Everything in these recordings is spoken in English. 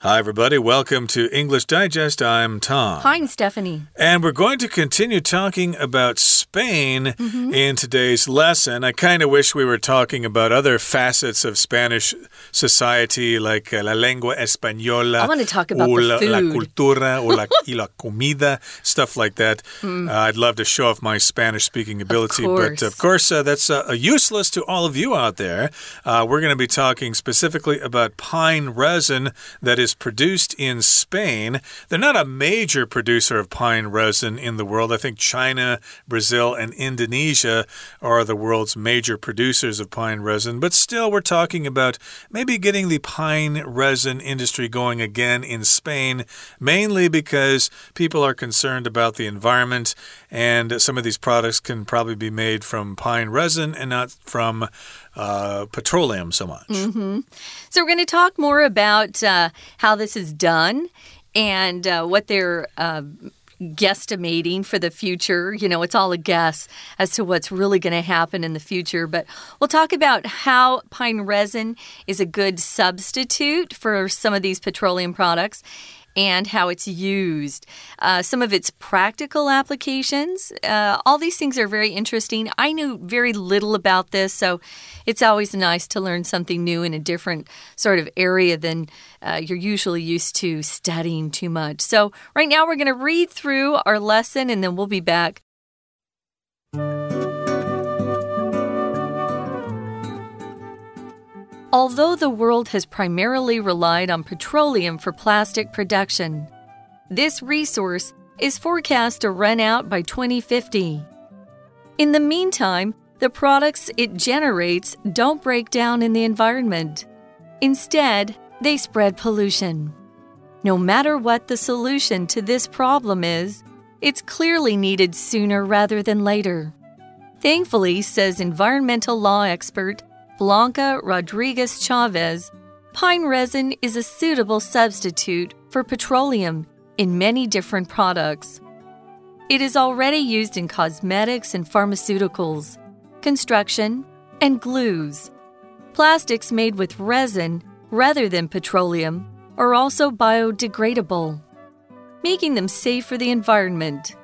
Hi, everybody. Welcome to English Digest. I'm Tom. Hi, I'm Stephanie. And we're going to continue talking about Spain mm -hmm. in today's lesson. I kind of wish we were talking about other facets of Spanish society, like uh, la lengua española. I want to talk about la, la cultura o la, y la comida, stuff like that. Mm. Uh, I'd love to show off my Spanish speaking ability, of but of course, uh, that's uh, useless to all of you out there. Uh, we're going to be talking specifically about pine resin that is is produced in Spain. They're not a major producer of pine resin in the world. I think China, Brazil, and Indonesia are the world's major producers of pine resin. But still, we're talking about maybe getting the pine resin industry going again in Spain, mainly because people are concerned about the environment, and some of these products can probably be made from pine resin and not from uh, petroleum so much. Mm -hmm. So, we're going to talk more about uh, how this is done and uh, what they're uh, guesstimating for the future. You know, it's all a guess as to what's really going to happen in the future. But we'll talk about how pine resin is a good substitute for some of these petroleum products and how it's used, uh, some of its practical applications. Uh, all these things are very interesting. I knew very little about this, so it's always nice to learn something new in a different sort of area than uh, you're usually used to studying too much. So, right now, we're going to read through our lesson and then we'll be back. Although the world has primarily relied on petroleum for plastic production, this resource is forecast to run out by 2050. In the meantime, the products it generates don't break down in the environment. Instead, they spread pollution. No matter what the solution to this problem is, it's clearly needed sooner rather than later. Thankfully, says environmental law expert Blanca Rodriguez Chavez, pine resin is a suitable substitute for petroleum in many different products. It is already used in cosmetics and pharmaceuticals, construction, and glues. Plastics made with resin rather than petroleum are also biodegradable, making them safe for the environment.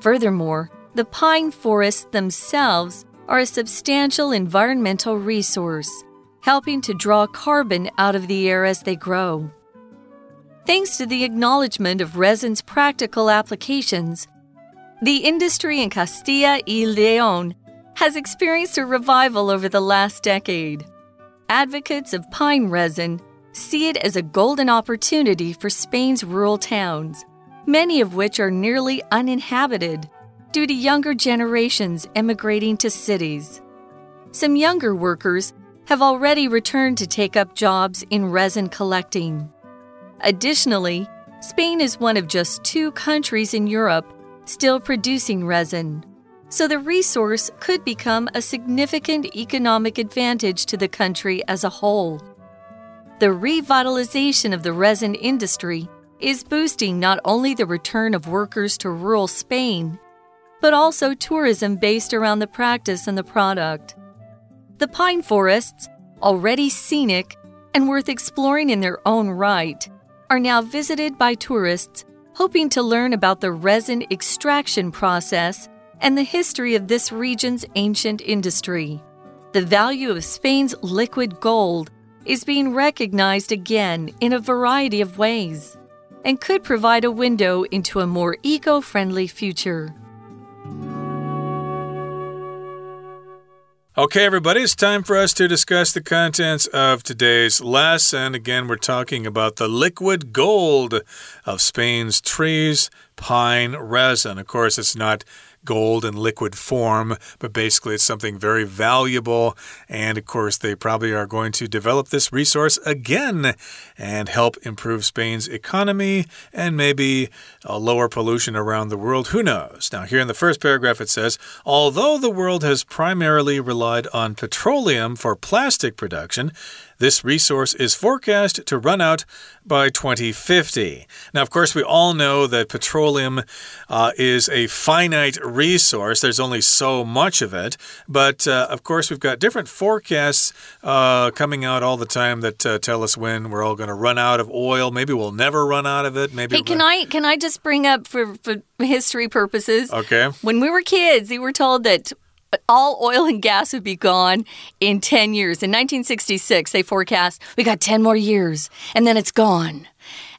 Furthermore, the pine forests themselves are a substantial environmental resource, helping to draw carbon out of the air as they grow. Thanks to the acknowledgement of resin's practical applications, the industry in Castilla y León has experienced a revival over the last decade. Advocates of pine resin see it as a golden opportunity for Spain's rural towns, many of which are nearly uninhabited due to younger generations emigrating to cities. Some younger workers have already returned to take up jobs in resin collecting. Additionally, Spain is one of just two countries in Europe still producing resin, so the resource could become a significant economic advantage to the country as a whole. The revitalization of the resin industry is boosting not only the return of workers to rural Spain, but also tourism based around the practice and the product. The pine forests, already scenic and worth exploring in their own right, are now visited by tourists hoping to learn about the resin extraction process and the history of this region's ancient industry. The value of Spain's liquid gold is being recognized again in a variety of ways and could provide a window into a more eco friendly future. Okay, everybody, it's time for us to discuss the contents of today's lesson. Again, we're talking about the liquid gold of Spain's trees, pine resin. Of course, it's not gold in liquid form, but basically it's something very valuable. And of course, they probably are going to develop this resource again and help improve Spain's economy and maybe lower pollution around the world. Who knows? Now, here in the first paragraph, it says although the world has primarily relied on petroleum for plastic production, This resource is forecast to run out by 2050. Now, of course, we all know that petroleum uh, is a finite resource. There's only so much of it. But, uh, of course, we've got different forecasts uh, coming out all the time that uh, tell us when we're all going to run out of oil. Maybe we'll never run out of it. Maybe. Hey, can I can I just bring up for, for history purposes? Okay. When we were kids, we were told that all oil and gas would be gone in 10 years. In 1966, they forecast we got 10 more years and then it's gone.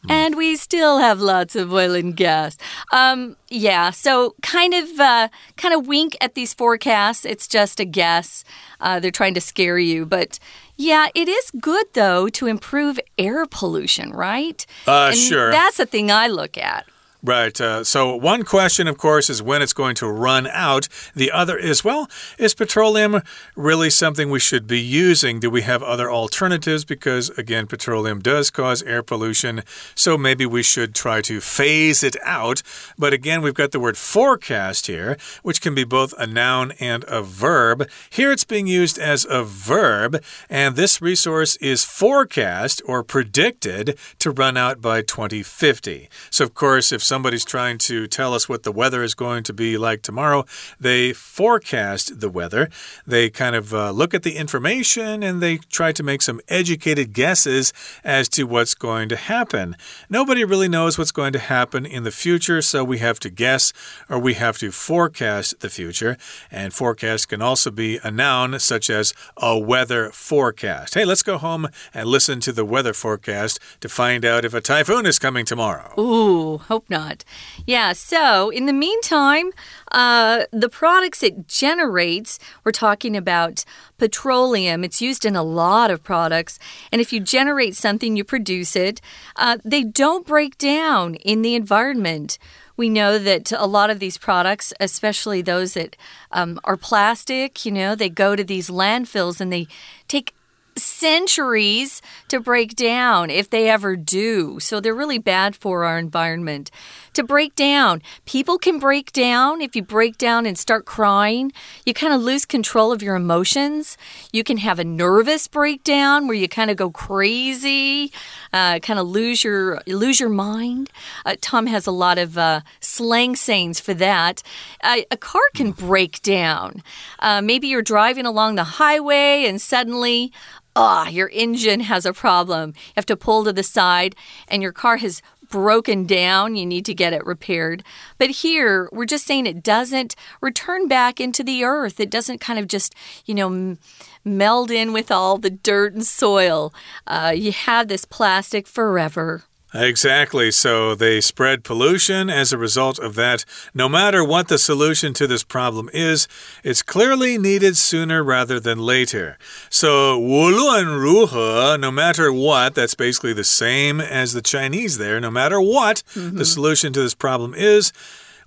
Mm. And we still have lots of oil and gas. Um, yeah, so kind of, uh, kind of wink at these forecasts. It's just a guess. Uh, they're trying to scare you, but yeah, it is good though to improve air pollution, right? Uh, and sure. That's the thing I look at. Right. Uh, so, one question, of course, is when it's going to run out. The other is, well, is petroleum really something we should be using? Do we have other alternatives? Because, again, petroleum does cause air pollution. So, maybe we should try to phase it out. But again, we've got the word forecast here, which can be both a noun and a verb. Here it's being used as a verb. And this resource is forecast or predicted to run out by 2050. So, of course, if somebody's trying to tell us what the weather is going to be like tomorrow, they forecast the weather. They kind of uh, look at the information and they try to make some educated guesses as to what's going to happen. Nobody really knows what's going to happen in the future, so we have to guess or we have to forecast the future. And forecast can also be a noun, such as a weather forecast. Hey, let's go home and listen to the weather forecast to find out if a typhoon is coming tomorrow. Ooh, hope not not. Yeah, so in the meantime, uh, the products it generates, we're talking about petroleum. It's used in a lot of products. And if you generate something, you produce it, uh, they don't break down in the environment. We know that a lot of these products, especially those that um, are plastic, you know, they go to these landfills and they take centuries to break down if they ever do. So they're really bad for our environment. To break down, people can break down. If you break down and start crying, you kind of lose control of your emotions. You can have a nervous breakdown where you kind of go crazy, uh, kind of lose your lose your mind. Uh, Tom has a lot of uh, slang sayings for that. Uh, a car can break down. Uh, maybe you're driving along the highway and suddenly ah, oh, your engine has a problem. You have to pull to the side, and your car has broken down. You need to get it repaired. But here, we're just saying it doesn't return back into the earth. It doesn't kind of just, you know, meld in with all the dirt and soil. Uh, you have this plastic forever. Exactly. So they spread pollution as a result of that. No matter what the solution to this problem is, it's clearly needed sooner rather than later. So, 无论如何, no matter what, that's basically the same as the Chinese there. No matter what mm -hmm. the solution to this problem is,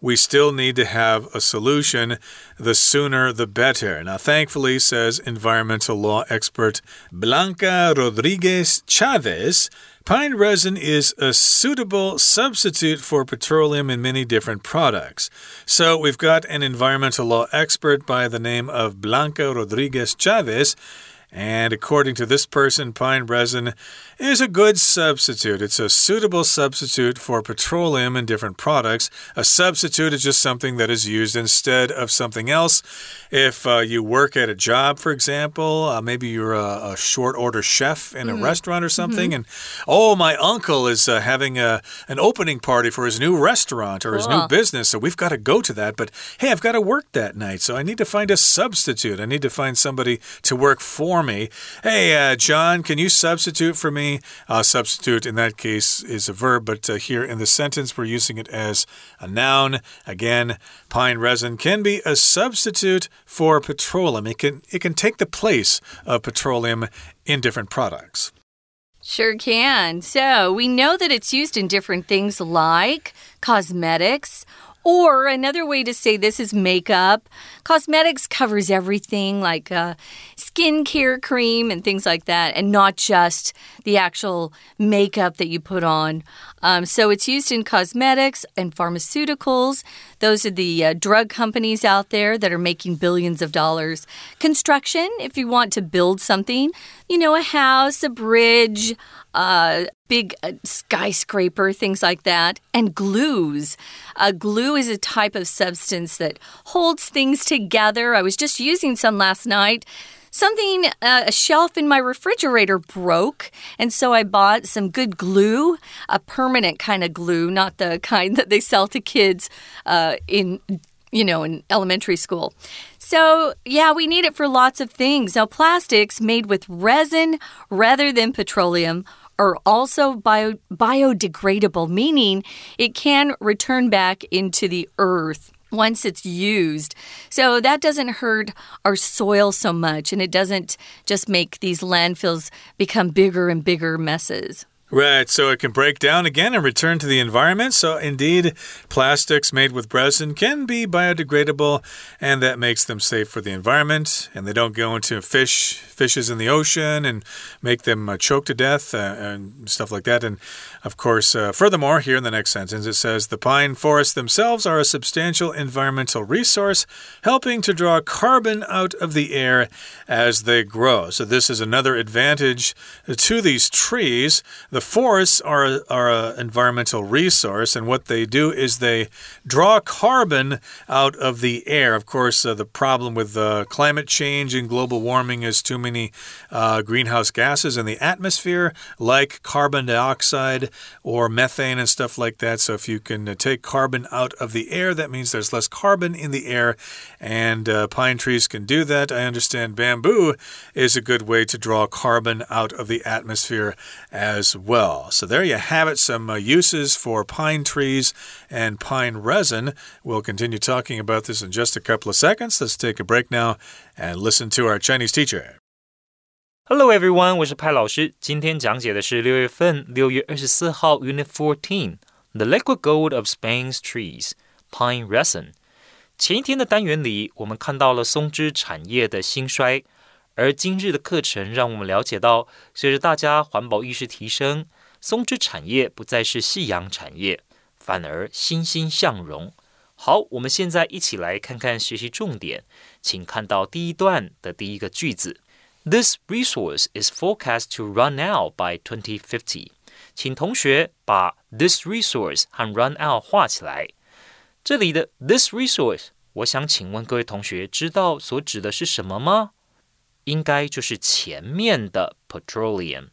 we still need to have a solution. The sooner, the better. Now, thankfully, says environmental law expert Blanca Rodriguez Chavez. Pine resin is a suitable substitute for petroleum in many different products. So, we've got an environmental law expert by the name of Blanca Rodriguez Chavez. And according to this person, pine resin is a good substitute. It's a suitable substitute for petroleum in different products. A substitute is just something that is used instead of something else. If uh, you work at a job, for example, uh, maybe you're a, a, short order chef in a mm -hmm. restaurant or something, mm -hmm. and oh, my uncle is uh, having a, an opening party for his new restaurant or his new business, so we've got to go to that. But hey, I've got to work that night, so I need to find a substitute. I need to find somebody to work for me. Hey, uh, John, can you substitute for me? Uh, substitute in that case is a verb, but uh, here in the sentence, we're using it as a noun. Again, pine resin can be a substitute for petroleum. It can, it can take the place of petroleum in different products. Sure can. So we know that it's used in different things like cosmetics or another way to say this is makeup. Cosmetics covers everything like uh, skincare cream and things like that, and not just the actual makeup that you put on. Um, so it's used in cosmetics and pharmaceuticals. Those are the uh, drug companies out there that are making billions of dollars. Construction, if you want to build something, you know, a house, a bridge, a big uh, skyscraper, things like that, and glues. Uh, glue is a type of substance that holds things together. I was just using some last night. Something, uh, a shelf in my refrigerator broke, and so I bought some good glue, a permanent kind of glue, not the kind that they sell to kids uh, in you know, in elementary school. So, yeah, we need it for lots of things. Now, plastics made with resin rather than petroleum are also bio biodegradable, meaning it can return back into the earth once it's used. So that doesn't hurt our soil so much, and it doesn't just make these landfills become bigger and bigger messes. Right, so it can break down again and return to the environment. So, indeed, plastics made with resin can be biodegradable, and that makes them safe for the environment. And they don't go into fish, fishes in the ocean, and make them uh, choke to death uh, and stuff like that. And of course, uh, furthermore, here in the next sentence, it says the pine forests themselves are a substantial environmental resource, helping to draw carbon out of the air as they grow. So, this is another advantage to these trees. The forests are, are an environmental resource, and what they do is they draw carbon out of the air. Of course, uh, the problem with uh, climate change and global warming is too many uh, greenhouse gases in the atmosphere, like carbon dioxide or methane and stuff like that. So, if you can uh, take carbon out of the air, that means there's less carbon in the air, and uh, pine trees can do that. I understand bamboo is a good way to draw carbon out of the atmosphere as well well. So there you have it, some uh, uses for pine trees and pine resin. We'll continue talking about this in just a couple of seconds. Let's take a break now and listen to our Chinese teacher. Hello everyone，我是派老师。今天讲解的是六月份六月二十四号 Unit Fourteen The Liquid Gold of Spain's Trees Pine Resin。前一天的单元里，我们看到了松枝产业的兴衰。 而今日的课程让我们了解到，随着大家环保意识提升，松枝产业不再是夕阳产业，反而欣欣向荣。好，我们现在一起来看看学习重点，请看到第一段的第一个句子：This resource is forecast to run out by 2050。请同学把 this resource 和 run out 画起来。这里的 this resource，我想请问各位同学，知道所指的是什么吗？应该就是前面的 petroleum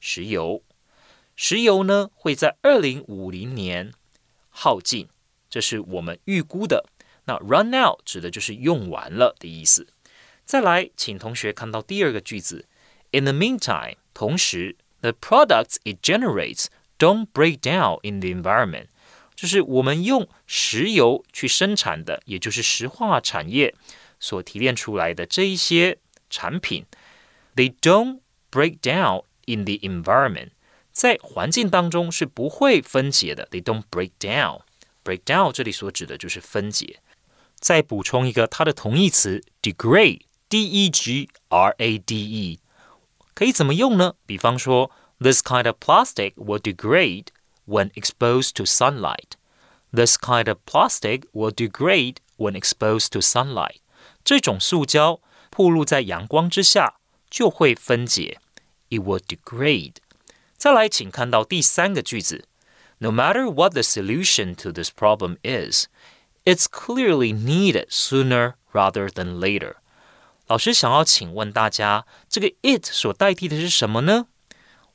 石油，石油呢会在二零五零年耗尽，这是我们预估的。那 run out 指的就是用完了的意思。再来，请同学看到第二个句子，In the meantime，同时，the products it generates don't break down in the environment，就是我们用石油去生产的，也就是石化产业所提炼出来的这一些。产品，they don't break down in the environment，在环境当中是不会分解的。They don't break down。break down 这里所指的就是分解。再补充一个它的同义词 degrade，d e g r a d e，可以怎么用呢？比方说，this kind of plastic will degrade when exposed to sunlight。This kind of plastic will degrade when exposed to sunlight。这种塑胶 暴露在阳光之下就会分解，it will degrade。再来，请看到第三个句子：No matter what the solution to this problem is, it's clearly needed sooner rather than later。老师想要请问大家，这个 it 所代替的是什么呢？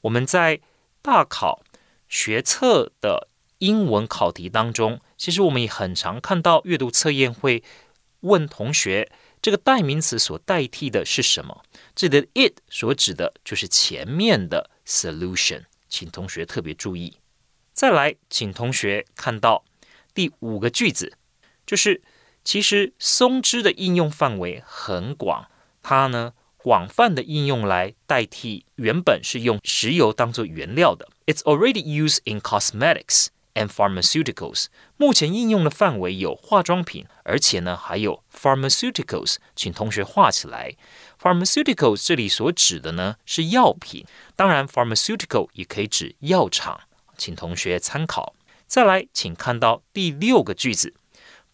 我们在大考学测的英文考题当中，其实我们也很常看到阅读测验会问同学。 这个代名词所代替的是什么？这里的 it 所指的就是前面的 solution，请同学特别注意。再来，请同学看到第五个句子，就是其实松枝的应用范围很广，它呢广泛的应用来代替原本是用石油当做原料的。It's already used in cosmetics. and pharmaceuticals，目前应用的范围有化妆品，而且呢还有 pharmaceuticals，请同学画起来。pharmaceuticals 这里所指的呢是药品，当然 pharmaceutical 也可以指药厂，请同学参考。再来，请看到第六个句子：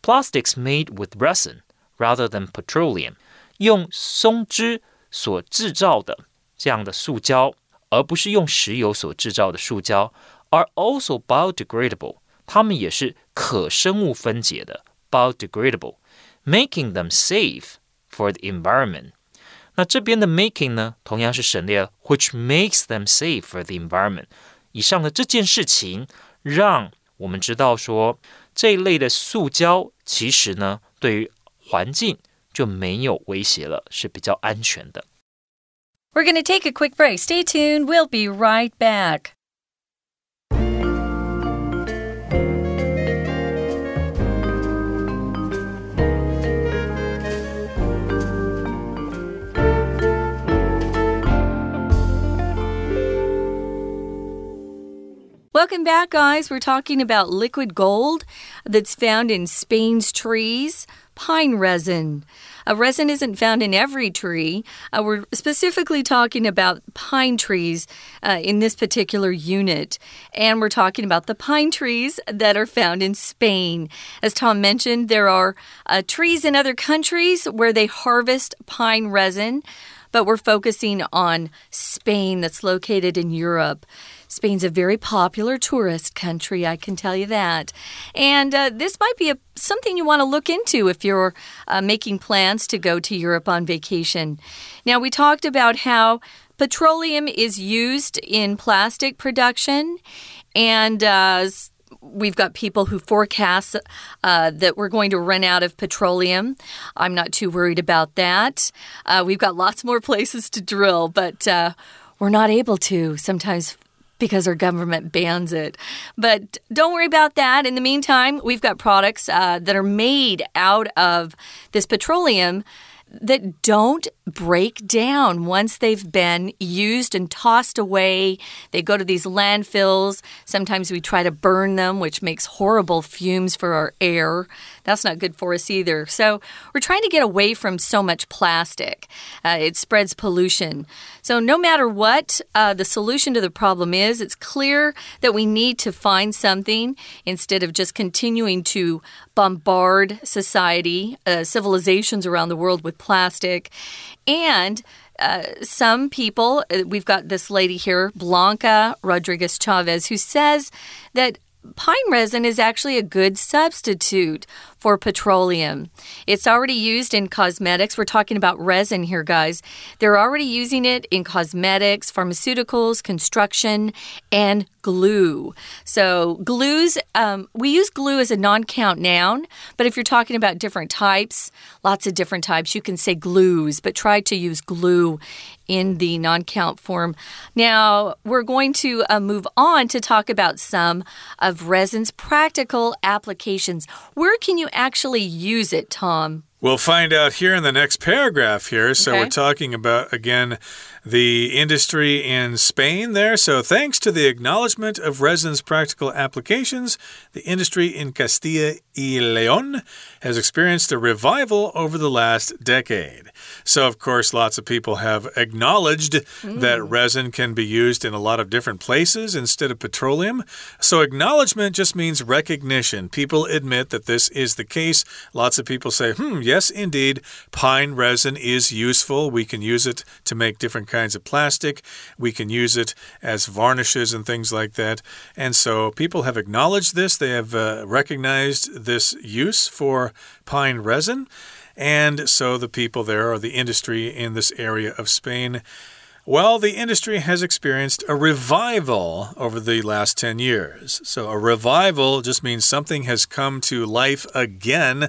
plastics made with resin rather than petroleum，用松脂所制造的 这样的塑胶，而不是用石油所制造的塑胶 ，are also biodegradable。它们也是可生物分解的 biodegradable，making them safe for the environment。那这边的 making 呢，同样是省略了，which makes them safe for the environment。以上的这件事情，让我们知道说，这一类的塑胶其实呢，对于环境就没有威胁了，是比较安全的。We're going to take a quick break. Stay tuned. We'll be right back. Welcome back, guys. We're talking about liquid gold that's found in Spain's trees, pine resin. A resin isn't found in every tree. Uh, we're specifically talking about pine trees uh, in this particular unit. And we're talking about the pine trees that are found in Spain. As Tom mentioned, there are uh, trees in other countries where they harvest pine resin, but we're focusing on Spain that's located in Europe. Spain's a very popular tourist country, I can tell you that. And uh, this might be a, something you want to look into if you're uh, making plans to go to Europe on vacation. Now, we talked about how petroleum is used in plastic production, and uh, we've got people who forecast uh, that we're going to run out of petroleum. I'm not too worried about that. Uh, we've got lots more places to drill, but uh, we're not able to sometimes because our government bans it. But don't worry about that. In the meantime, we've got products uh, that are made out of this petroleum that don't break down once they've been used and tossed away. They go to these landfills. Sometimes we try to burn them, which makes horrible fumes for our air. That's not good for us either. So we're trying to get away from so much plastic. Uh, it spreads pollution. So no matter what uh, the solution to the problem is, it's clear that we need to find something instead of just continuing to bombard society, uh, civilizations around the world with plastic. And uh, some people, uh, we've got this lady here, Blanca Rodriguez Chavez, who says that pine resin is actually a good substitute for petroleum. It's already used in cosmetics. We're talking about resin here, guys. They're already using it in cosmetics, pharmaceuticals, construction, and glue. So, glues, um, we use glue as a non count noun, but if you're talking about different types, lots of different types, you can say glues, but try to use glue in the non count form. Now, we're going to uh, move on to talk about some of resin's practical applications. Where can you actually use it, Tom? We'll find out here in the next paragraph here. So okay. we're talking about, again, the industry in Spain there. So, thanks to the acknowledgement of resin's practical applications, the industry in Castilla y Leon has experienced a revival over the last decade. So, of course, lots of people have acknowledged mm. that resin can be used in a lot of different places instead of petroleum. So, acknowledgement just means recognition. People admit that this is the case. Lots of people say, hmm, yes, indeed, pine resin is useful. We can use it to make different kinds of plastic. We can use it as varnishes and things like that. And so people have acknowledged this, they have uh, recognized this use for pine resin. And so the people there, or the industry in this area of Spain, well, the industry has experienced a revival over the last 10 years. So, a revival just means something has come to life again.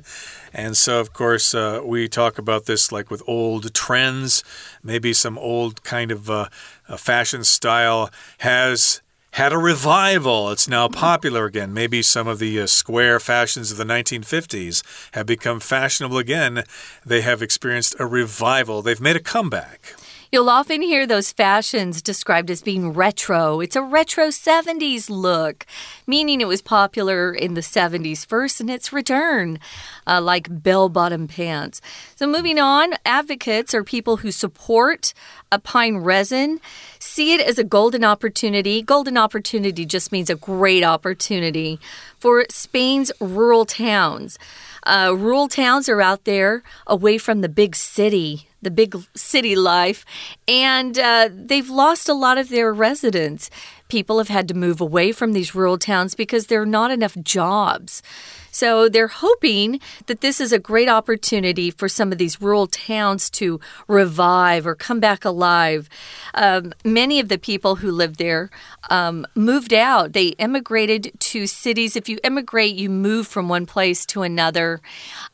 And so, of course, uh, we talk about this like with old trends. Maybe some old kind of uh, fashion style has had a revival. It's now popular again. Maybe some of the uh, square fashions of the 1950s have become fashionable again. They have experienced a revival, they've made a comeback. You'll often hear those fashions described as being retro. It's a retro 70s look, meaning it was popular in the 70s first and its return, uh, like bell bottom pants. So, moving on, advocates are people who support a pine resin see it as a golden opportunity. Golden opportunity just means a great opportunity for Spain's rural towns. Uh, rural towns are out there away from the big city the big city life, and uh, they've lost a lot of their residents. People have had to move away from these rural towns because there are not enough jobs. So they're hoping that this is a great opportunity for some of these rural towns to revive or come back alive. Um, many of the people who lived there um, moved out. They immigrated to cities. If you immigrate, you move from one place to another.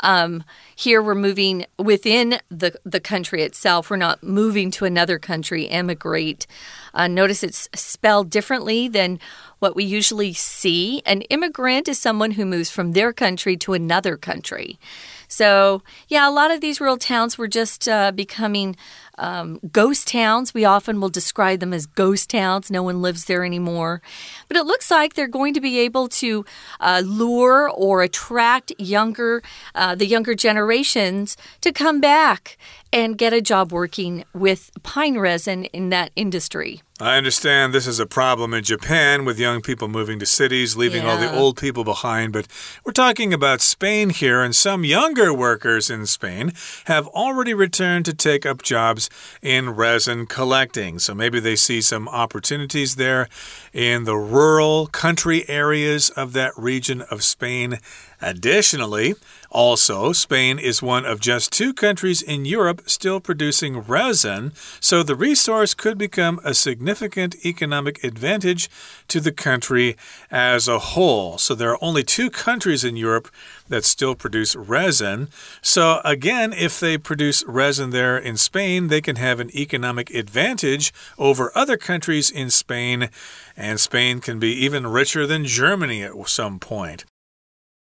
Um, here we're moving within the, the country itself. We're not moving to another country, emigrate. Uh, notice it's spelled differently than what we usually see. An immigrant is someone who moves from their country to another country. So, yeah, a lot of these rural towns were just uh, becoming um, ghost towns. We often will describe them as ghost towns. No one lives there anymore. But it looks like they're going to be able to uh, lure or attract younger, uh, the younger generations to come back and get a job working with pine resin in that industry. I understand this is a problem in Japan with young people moving to cities, leaving yeah. all the old people behind, but we're talking about Spain here, and some younger workers in Spain have already returned to take up jobs in resin collecting. So maybe they see some opportunities there in the rural country areas of that region of Spain. Additionally, also, Spain is one of just two countries in Europe still producing resin, so the resource could become a significant economic advantage to the country as a whole. So there are only two countries in Europe that still produce resin. So, again, if they produce resin there in Spain, they can have an economic advantage over other countries in Spain, and Spain can be even richer than Germany at some point.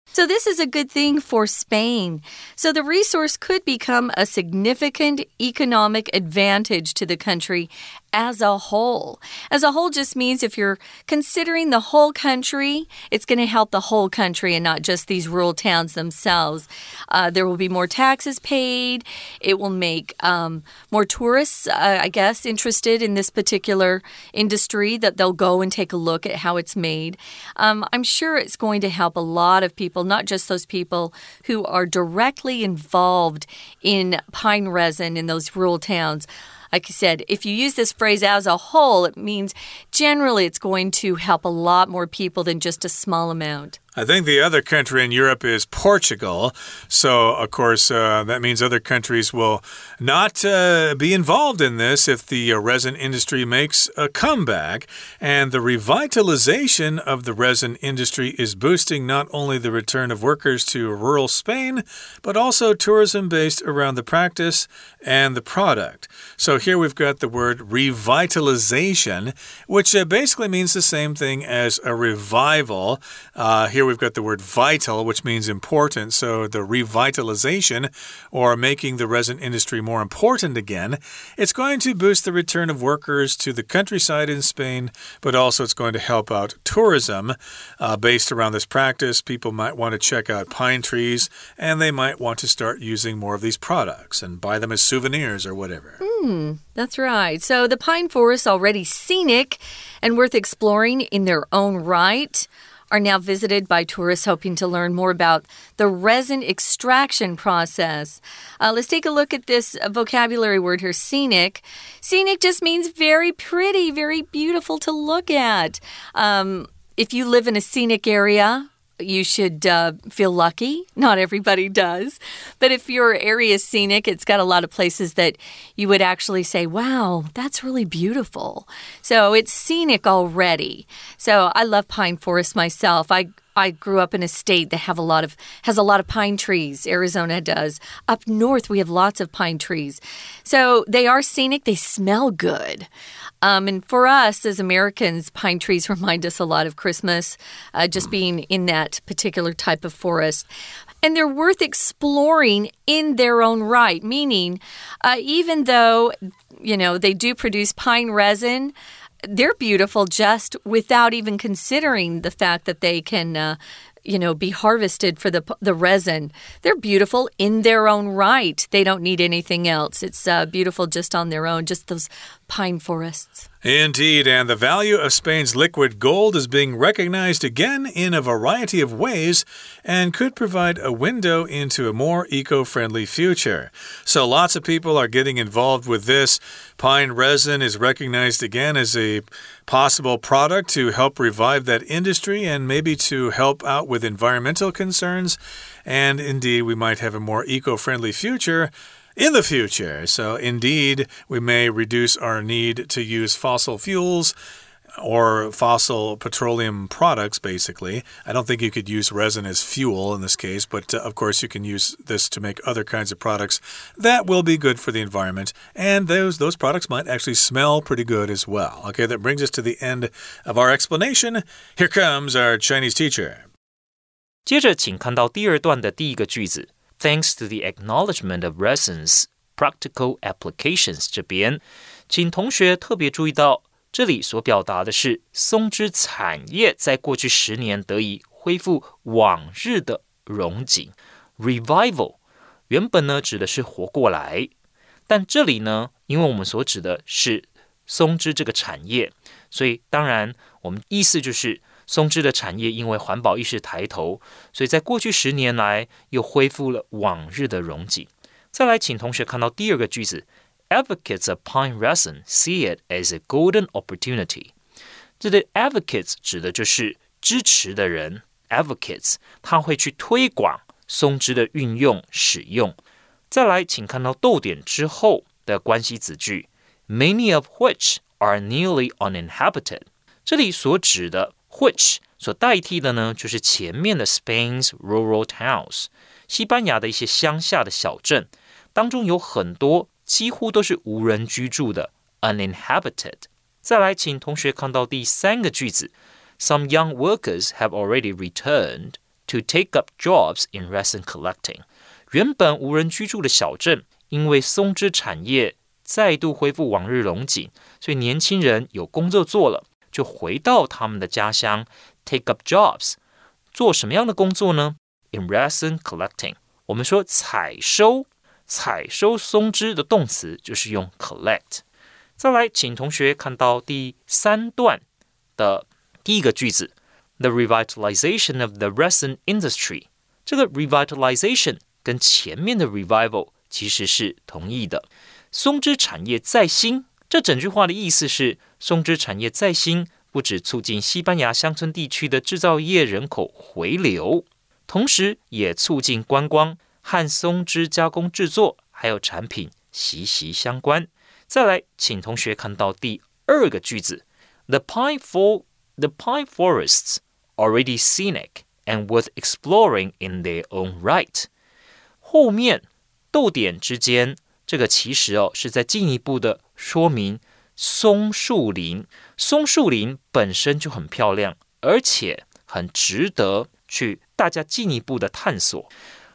So, this is a good thing for Spain. So, the resource could become a significant economic advantage to the country as a whole. As a whole just means if you're considering the whole country, it's going to help the whole country and not just these rural towns themselves. Uh, there will be more taxes paid. It will make um, more tourists, uh, I guess, interested in this particular industry that they'll go and take a look at how it's made. Um, I'm sure it's going to help a lot of people, not just those people who are directly involved in pine resin in those rural towns like I said, if you use this phrase as a whole, it means generally it's going to help a lot more people than just a small amount. I think the other country in Europe is Portugal. So, of course, uh, that means other countries will not uh, be involved in this if the uh, resin industry makes a comeback. And the revitalization of the resin industry is boosting not only the return of workers to rural Spain, but also tourism based around the practice and the product. So, here we've got the word revitalization, which uh, basically means the same thing as a revival. Uh, here here we've got the word vital, which means important. So the revitalization or making the resin industry more important again, it's going to boost the return of workers to the countryside in Spain, but also it's going to help out tourism uh, based around this practice. People might want to check out pine trees and they might want to start using more of these products and buy them as souvenirs or whatever. Hmm, that's right. So the pine forests already scenic and worth exploring in their own right are now visited by tourists hoping to learn more about the resin extraction process. Uh, let's take a look at this vocabulary word here scenic. Scenic just means very pretty, very beautiful to look at. Um, if you live in a scenic area, you should uh, feel lucky. Not everybody does. But if your area is scenic, it's got a lot of places that you would actually say, wow, that's really beautiful. So it's scenic already. So I love pine forest myself. I I grew up in a state that have a lot of has a lot of pine trees. Arizona does. Up north we have lots of pine trees. So they are scenic, they smell good. Um, and for us as Americans, pine trees remind us a lot of Christmas, uh, just being in that particular type of forest. And they're worth exploring in their own right, meaning, uh, even though, you know, they do produce pine resin, they're beautiful just without even considering the fact that they can uh, you know, be harvested for the the resin. They're beautiful in their own right. They don't need anything else. It's uh, beautiful just on their own. Just those pine forests. Indeed, and the value of Spain's liquid gold is being recognized again in a variety of ways and could provide a window into a more eco friendly future. So, lots of people are getting involved with this. Pine resin is recognized again as a possible product to help revive that industry and maybe to help out with environmental concerns. And indeed, we might have a more eco friendly future in the future. So, indeed, we may reduce our need to use fossil fuels or fossil petroleum products, basically. I don't think you could use resin as fuel in this case, but uh, of course, you can use this to make other kinds of products that will be good for the environment. And those, those products might actually smell pretty good as well. Okay, that brings us to the end of our explanation. Here comes our Chinese teacher. 接着，请看到第二段的第一个句子。 Thanks to the acknowledgement of resin's practical applications，这边，请同学特别注意到，这里所表达的是松枝产业在过去十年得以恢复往日的荣景。Revival 原本呢指的是活过来，但这里呢，因为我们所指的是松枝这个产业，所以当然我们意思就是。松枝的产业因为环保意识抬头，所以在过去十年来又恢复了往日的荣景。再来，请同学看到第二个句子：Advocates of pine resin see it as a golden opportunity。这里 advocates 指的就是支持的人，advocates 他会去推广松枝的运用使用。再来，请看到逗点之后的关系子句：Many of which are nearly uninhabited。这里所指的 which 所代替的呢，就是前面的 Spain's rural towns，西班牙的一些乡下的小镇当中有很多几乎都是无人居住的 uninhabited。再来，请同学看到第三个句子，Some young workers have already returned to take up jobs in resin collecting。原本无人居住的小镇，因为松枝产业 再度恢复往日荣景，所以年轻人有工作做了。就回到他们的家乡，take up jobs，做什么样的工作呢？In resin collecting，我们说采收，采收松枝的动词就是用 collect。再来，请同学看到第三段的第一个句子，the revitalization of the resin industry。这个 revitalization 跟前面的 revival 其实是同义的，松枝产业再兴。这整句话的意思是，松枝产业再兴，不止促进西班牙乡村地区的制造业人口回流，同时也促进观光和松枝加工制作还有产品息息相关。再来，请同学看到第二个句子：The pine for the pine forests already scenic and worth exploring in their own right。后面逗点之间。这个其实哦是在进一步的说明松树林。松树林本身就很漂亮，而且很值得去大家进一步的探索。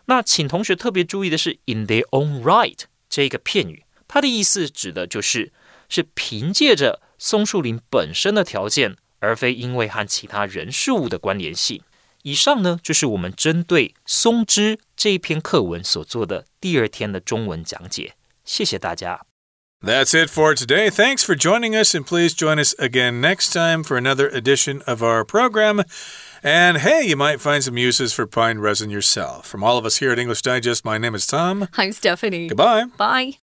那请同学特别注意的是，in their own right 这个片语，它的意思指的就是是凭借着松树林本身的条件，而非因为和其他人事物的关联性。以上呢就是我们针对松枝这一篇课文所做的第二天的中文讲解。谢谢大家。That's it for today. Thanks for joining us, and please join us again next time for another edition of our program. And hey, you might find some uses for pine resin yourself. From all of us here at English Digest, my name is Tom. I'm Stephanie. Goodbye. Bye.